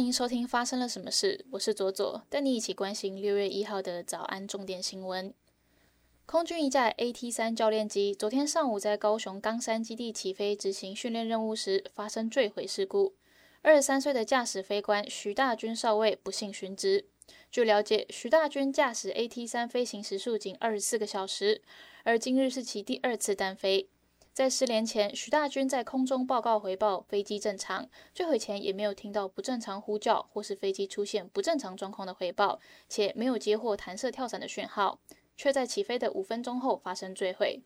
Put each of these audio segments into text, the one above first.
欢迎收听《发生了什么事》，我是左左，带你一起关心六月一号的早安重点新闻。空军一架 AT 三教练机昨天上午在高雄冈山基地起飞执行训练任务时发生坠毁事故，二十三岁的驾驶飞官徐大军少尉不幸殉职。据了解，徐大军驾驶 AT 三飞行时数仅二十四个小时，而今日是其第二次单飞。在失联前，徐大军在空中报告回报飞机正常，坠毁前也没有听到不正常呼叫或是飞机出现不正常状况的回报，且没有接获弹射跳伞的讯号，却在起飞的五分钟后发生坠毁。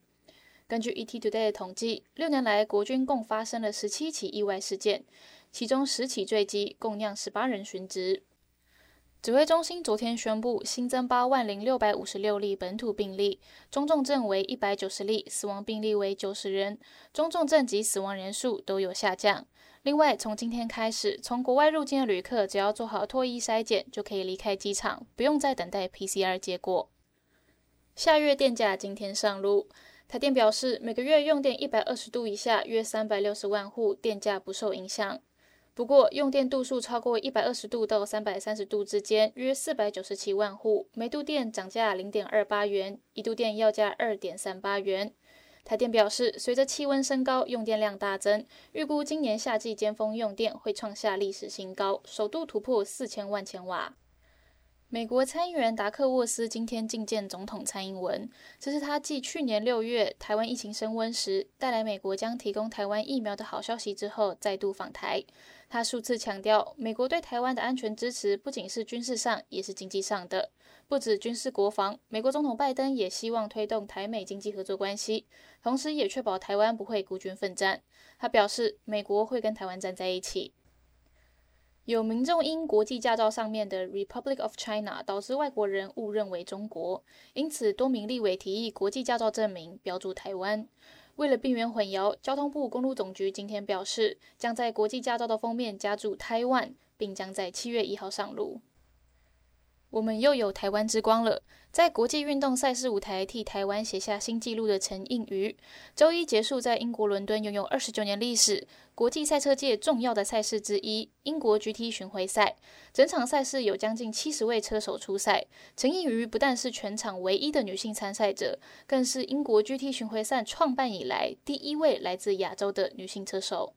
根据 ET Today 的统计，六年来国军共发生了十七起意外事件，其中十起坠机，共酿十八人殉职。指挥中心昨天宣布新增八万零六百五十六例本土病例，中重症为一百九十例，死亡病例为九十人，中重症及死亡人数都有下降。另外，从今天开始，从国外入境的旅客只要做好脱衣筛检，就可以离开机场，不用再等待 PCR 结果。下月电价今天上路，台电表示，每个月用电一百二十度以下约三百六十万户电价不受影响。不过，用电度数超过一百二十度到三百三十度之间，约四百九十七万户，每度电涨价零点二八元，一度电要价二点三八元。台电表示，随着气温升高，用电量大增，预估今年夏季尖峰用电会创下历史新高，首度突破四千万千瓦。美国参议员达克沃斯今天觐见总统蔡英文，这是他继去年六月台湾疫情升温时带来美国将提供台湾疫苗的好消息之后，再度访台。他数次强调，美国对台湾的安全支持不仅是军事上，也是经济上的。不止军事国防，美国总统拜登也希望推动台美经济合作关系，同时也确保台湾不会孤军奋战。他表示，美国会跟台湾站在一起。有民众因国际驾照上面的 Republic of China 导致外国人误认为中国，因此多名立委提议国际驾照证明标注台湾。为了避免混淆，交通部公路总局今天表示，将在国际驾照的封面加注台湾，并将在七月一号上路。我们又有台湾之光了！在国际运动赛事舞台替台湾写下新纪录的陈映瑜，周一结束在英国伦敦拥有二十九年历史、国际赛车界重要的赛事之一——英国 GT 巡回赛。整场赛事有将近七十位车手出赛。陈映瑜不但是全场唯一的女性参赛者，更是英国 GT 巡回赛创办以来第一位来自亚洲的女性车手。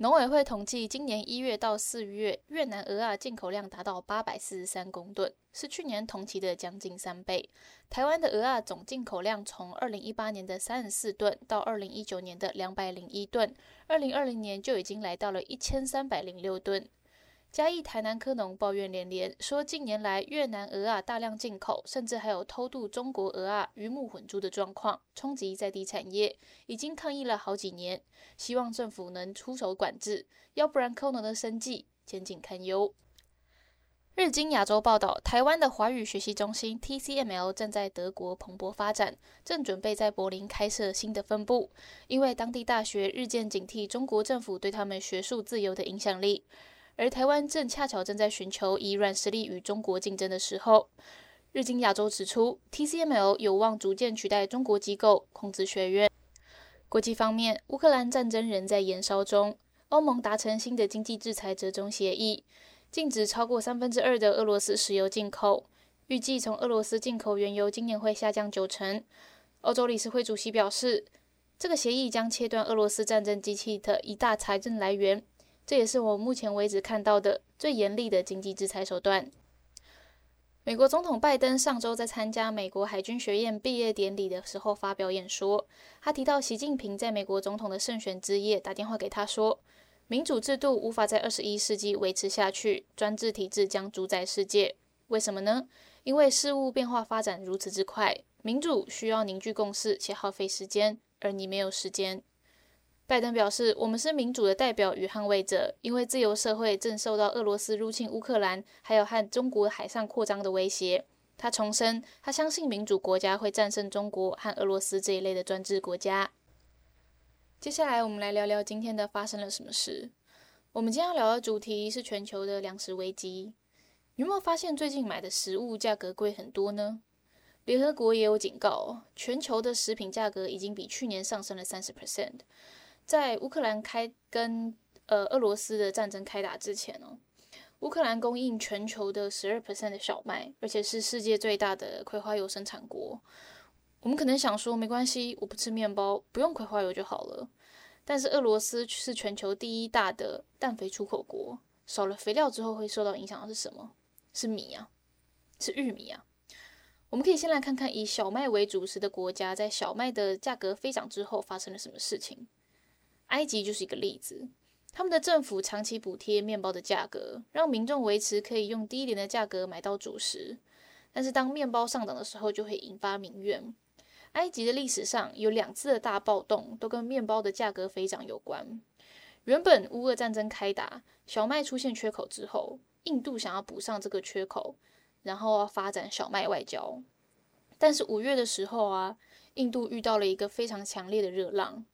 农委会统计，今年一月到四月，越南鹅啊进口量达到八百四十三公吨，是去年同期的将近三倍。台湾的鹅啊总进口量从二零一八年的三十四吨，到二零一九年的两百零一吨，二零二零年就已经来到了一千三百零六吨。嘉义台南科农抱怨连连，说近年来越南鹅啊大量进口，甚至还有偷渡中国鹅啊鱼目混珠的状况，冲击在地产业，已经抗议了好几年，希望政府能出手管制，要不然科农的生计前景堪忧。日经亚洲报道，台湾的华语学习中心 TCML 正在德国蓬勃发展，正准备在柏林开设新的分部，因为当地大学日渐警惕中国政府对他们学术自由的影响力。而台湾正恰巧正在寻求以软实力与中国竞争的时候，日经亚洲指出，TCML 有望逐渐取代中国机构控制学院。国际方面，乌克兰战争仍在延烧中，欧盟达成新的经济制裁折中协议，禁止超过三分之二的俄罗斯石油进口，预计从俄罗斯进口原油今年会下降九成。欧洲理事会主席表示，这个协议将切断俄罗斯战争机器的一大财政来源。这也是我目前为止看到的最严厉的经济制裁手段。美国总统拜登上周在参加美国海军学院毕业典礼的时候发表演说，他提到习近平在美国总统的胜选之夜打电话给他说：“民主制度无法在二十一世纪维持下去，专制体制将主宰世界。为什么呢？因为事物变化发展如此之快，民主需要凝聚共识且耗费时间，而你没有时间。”拜登表示：“我们是民主的代表与捍卫者，因为自由社会正受到俄罗斯入侵乌克兰，还有和中国海上扩张的威胁。”他重申，他相信民主国家会战胜中国和俄罗斯这一类的专制国家。接下来，我们来聊聊今天的发生了什么事。我们今天要聊的主题是全球的粮食危机。有没有发现最近买的食物价格贵很多呢？联合国也有警告，全球的食品价格已经比去年上升了三十 percent。在乌克兰开跟呃俄罗斯的战争开打之前哦，乌克兰供应全球的十二 percent 的小麦，而且是世界最大的葵花油生产国。我们可能想说，没关系，我不吃面包，不用葵花油就好了。但是俄罗斯是全球第一大的氮肥出口国，少了肥料之后会受到影响的是什么？是米啊，是玉米啊。我们可以先来看看以小麦为主食的国家，在小麦的价格飞涨之后发生了什么事情。埃及就是一个例子，他们的政府长期补贴面包的价格，让民众维持可以用低廉的价格买到主食。但是当面包上涨的时候，就会引发民怨。埃及的历史上有两次的大暴动，都跟面包的价格飞涨有关。原本乌俄战争开打，小麦出现缺口之后，印度想要补上这个缺口，然后发展小麦外交。但是五月的时候啊，印度遇到了一个非常强烈的热浪，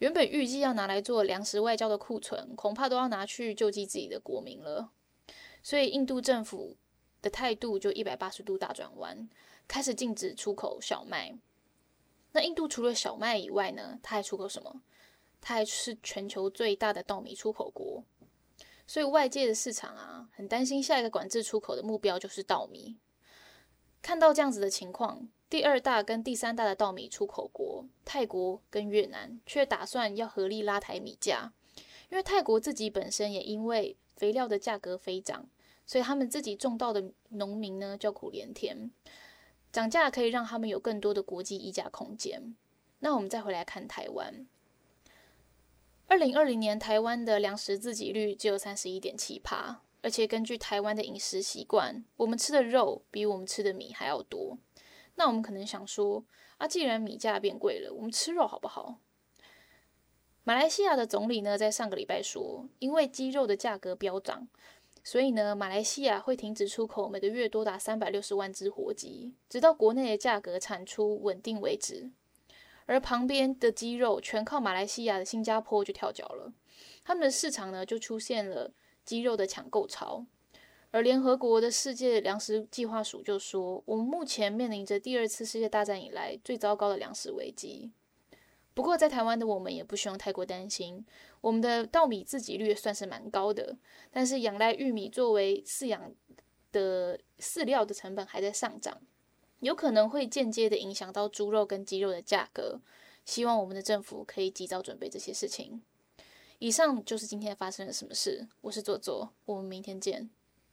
原本预计要拿来做粮食外交的库存，恐怕都要拿去救济自己的国民了。所以印度政府的态度就一百八十度大转弯，开始禁止出口小麦。那印度除了小麦以外呢，它还出口什么？它还是全球最大的稻米出口国。所以外界的市场啊，很担心下一个管制出口的目标就是稻米。看到这样子的情况，第二大跟第三大的稻米出口国泰国跟越南却打算要合力拉抬米价，因为泰国自己本身也因为肥料的价格飞涨，所以他们自己种稻的农民呢叫苦连天。涨价可以让他们有更多的国际议价空间。那我们再回来看台湾，二零二零年台湾的粮食自给率只有三十一点七帕，而且根据台湾的饮食习惯，我们吃的肉比我们吃的米还要多。那我们可能想说，啊，既然米价变贵了，我们吃肉好不好？马来西亚的总理呢，在上个礼拜说，因为鸡肉的价格飙涨。所以呢，马来西亚会停止出口每个月多达三百六十万只活鸡，直到国内的价格产出稳定为止。而旁边的鸡肉全靠马来西亚的新加坡就跳脚了，他们的市场呢就出现了鸡肉的抢购潮。而联合国的世界粮食计划署就说，我们目前面临着第二次世界大战以来最糟糕的粮食危机。不过，在台湾的我们也不需要太过担心，我们的稻米自给率算是蛮高的，但是仰赖玉米作为饲养的饲料的成本还在上涨，有可能会间接的影响到猪肉跟鸡肉的价格。希望我们的政府可以及早准备这些事情。以上就是今天发生了什么事，我是左左，我们明天见。